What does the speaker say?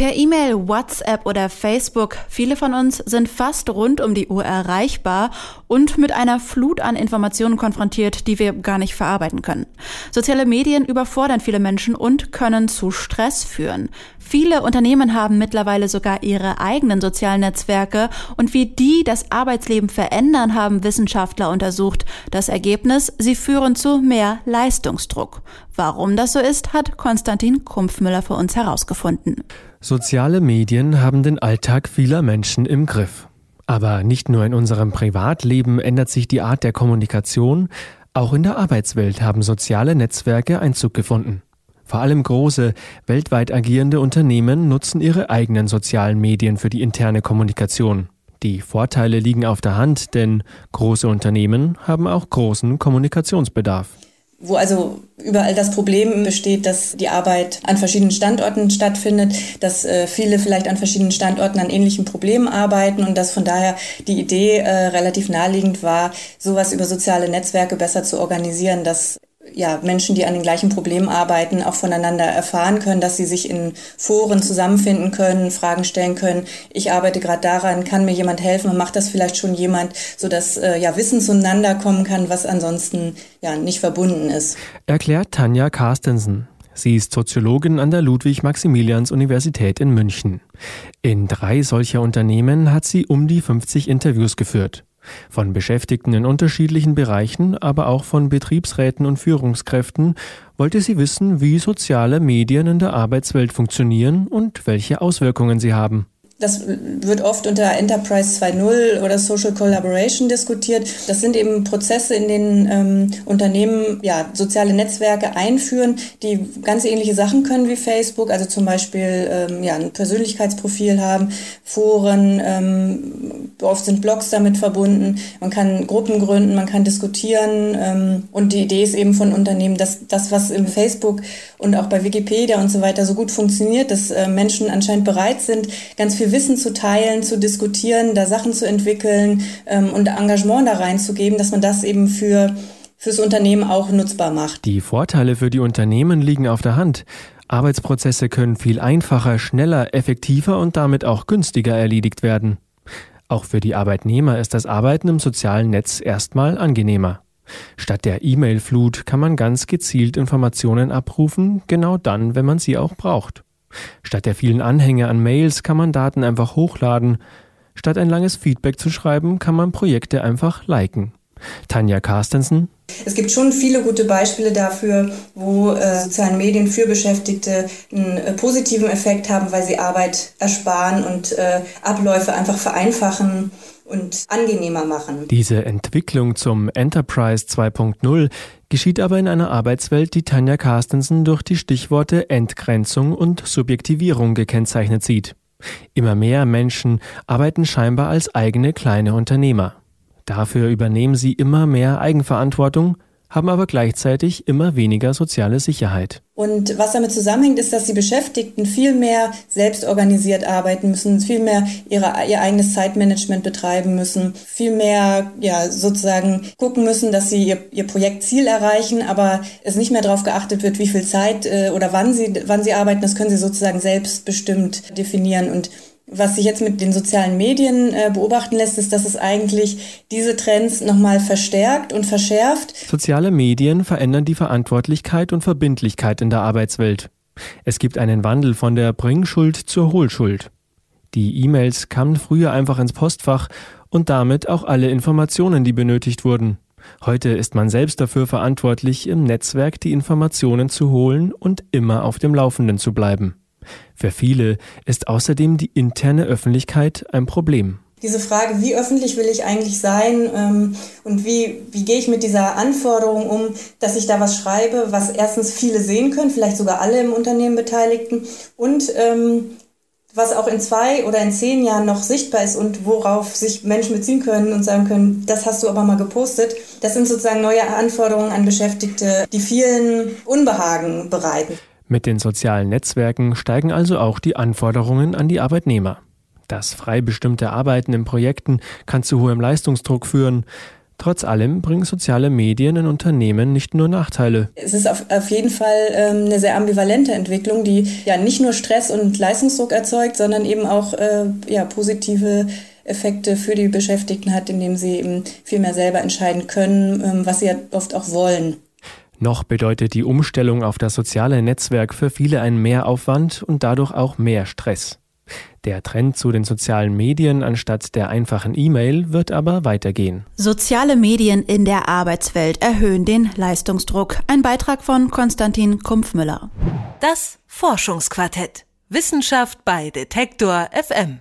Per E-Mail, WhatsApp oder Facebook, viele von uns sind fast rund um die Uhr erreichbar und mit einer Flut an Informationen konfrontiert, die wir gar nicht verarbeiten können. Soziale Medien überfordern viele Menschen und können zu Stress führen. Viele Unternehmen haben mittlerweile sogar ihre eigenen sozialen Netzwerke und wie die das Arbeitsleben verändern, haben Wissenschaftler untersucht. Das Ergebnis, sie führen zu mehr Leistungsdruck. Warum das so ist, hat Konstantin Kumpfmüller für uns herausgefunden. Soziale Medien haben den Alltag vieler Menschen im Griff. Aber nicht nur in unserem Privatleben ändert sich die Art der Kommunikation, auch in der Arbeitswelt haben soziale Netzwerke Einzug gefunden. Vor allem große, weltweit agierende Unternehmen nutzen ihre eigenen sozialen Medien für die interne Kommunikation. Die Vorteile liegen auf der Hand, denn große Unternehmen haben auch großen Kommunikationsbedarf wo also überall das Problem besteht, dass die Arbeit an verschiedenen Standorten stattfindet, dass äh, viele vielleicht an verschiedenen Standorten an ähnlichen Problemen arbeiten und dass von daher die Idee äh, relativ naheliegend war, sowas über soziale Netzwerke besser zu organisieren, dass ja, Menschen, die an den gleichen Problemen arbeiten, auch voneinander erfahren können, dass sie sich in Foren zusammenfinden können, Fragen stellen können. Ich arbeite gerade daran, kann mir jemand helfen? Macht das vielleicht schon jemand, sodass äh, ja Wissen zueinander kommen kann, was ansonsten ja nicht verbunden ist. Erklärt Tanja Carstensen. Sie ist Soziologin an der Ludwig-Maximilians-Universität in München. In drei solcher Unternehmen hat sie um die 50 Interviews geführt. Von Beschäftigten in unterschiedlichen Bereichen, aber auch von Betriebsräten und Führungskräften wollte sie wissen, wie soziale Medien in der Arbeitswelt funktionieren und welche Auswirkungen sie haben. Das wird oft unter Enterprise 2.0 oder Social Collaboration diskutiert. Das sind eben Prozesse, in denen ähm, Unternehmen ja, soziale Netzwerke einführen, die ganz ähnliche Sachen können wie Facebook, also zum Beispiel ähm, ja, ein Persönlichkeitsprofil haben, Foren, ähm, oft sind Blogs damit verbunden, man kann Gruppen gründen, man kann diskutieren ähm, und die Idee ist eben von Unternehmen, dass das, was im Facebook und auch bei Wikipedia und so weiter so gut funktioniert, dass äh, Menschen anscheinend bereit sind, ganz viel Wissen zu teilen, zu diskutieren, da Sachen zu entwickeln ähm, und Engagement da reinzugeben, dass man das eben für fürs Unternehmen auch nutzbar macht. Die Vorteile für die Unternehmen liegen auf der Hand. Arbeitsprozesse können viel einfacher, schneller, effektiver und damit auch günstiger erledigt werden. Auch für die Arbeitnehmer ist das Arbeiten im sozialen Netz erstmal angenehmer. Statt der E-Mail-Flut kann man ganz gezielt Informationen abrufen, genau dann, wenn man sie auch braucht. Statt der vielen Anhänge an Mails kann man Daten einfach hochladen. Statt ein langes Feedback zu schreiben, kann man Projekte einfach liken. Tanja Carstensen. Es gibt schon viele gute Beispiele dafür, wo äh, soziale Medien für Beschäftigte einen äh, positiven Effekt haben, weil sie Arbeit ersparen und äh, Abläufe einfach vereinfachen und angenehmer machen. Diese Entwicklung zum Enterprise 2.0 geschieht aber in einer Arbeitswelt, die Tanja Carstensen durch die Stichworte Entgrenzung und Subjektivierung gekennzeichnet sieht. Immer mehr Menschen arbeiten scheinbar als eigene kleine Unternehmer. Dafür übernehmen sie immer mehr Eigenverantwortung, haben aber gleichzeitig immer weniger soziale Sicherheit. Und was damit zusammenhängt, ist, dass die Beschäftigten viel mehr selbst organisiert arbeiten müssen, viel mehr ihre, ihr eigenes Zeitmanagement betreiben müssen, viel mehr ja, sozusagen gucken müssen, dass sie ihr, ihr Projektziel erreichen, aber es nicht mehr darauf geachtet wird, wie viel Zeit äh, oder wann sie, wann sie arbeiten, das können sie sozusagen selbstbestimmt definieren. Und was sich jetzt mit den sozialen Medien äh, beobachten lässt, ist, dass es eigentlich diese Trends nochmal verstärkt und verschärft. Soziale Medien verändern die Verantwortlichkeit und Verbindlichkeit in der Arbeitswelt. Es gibt einen Wandel von der Bringschuld zur Hohlschuld. Die E-Mails kamen früher einfach ins Postfach und damit auch alle Informationen, die benötigt wurden. Heute ist man selbst dafür verantwortlich, im Netzwerk die Informationen zu holen und immer auf dem Laufenden zu bleiben. Für viele ist außerdem die interne Öffentlichkeit ein Problem. Diese Frage, wie öffentlich will ich eigentlich sein ähm, und wie, wie gehe ich mit dieser Anforderung um, dass ich da was schreibe, was erstens viele sehen können, vielleicht sogar alle im Unternehmen Beteiligten und ähm, was auch in zwei oder in zehn Jahren noch sichtbar ist und worauf sich Menschen beziehen können und sagen können, das hast du aber mal gepostet. Das sind sozusagen neue Anforderungen an Beschäftigte, die vielen Unbehagen bereiten. Mit den sozialen Netzwerken steigen also auch die Anforderungen an die Arbeitnehmer. Das frei bestimmte Arbeiten in Projekten kann zu hohem Leistungsdruck führen. Trotz allem bringen soziale Medien in Unternehmen nicht nur Nachteile. Es ist auf, auf jeden Fall ähm, eine sehr ambivalente Entwicklung, die ja nicht nur Stress und Leistungsdruck erzeugt, sondern eben auch äh, ja, positive Effekte für die Beschäftigten hat, indem sie eben viel mehr selber entscheiden können, ähm, was sie ja oft auch wollen. Noch bedeutet die Umstellung auf das soziale Netzwerk für viele ein Mehraufwand und dadurch auch mehr Stress. Der Trend zu den sozialen Medien anstatt der einfachen E-Mail wird aber weitergehen. Soziale Medien in der Arbeitswelt erhöhen den Leistungsdruck. Ein Beitrag von Konstantin Kumpfmüller. Das Forschungsquartett. Wissenschaft bei Detektor FM.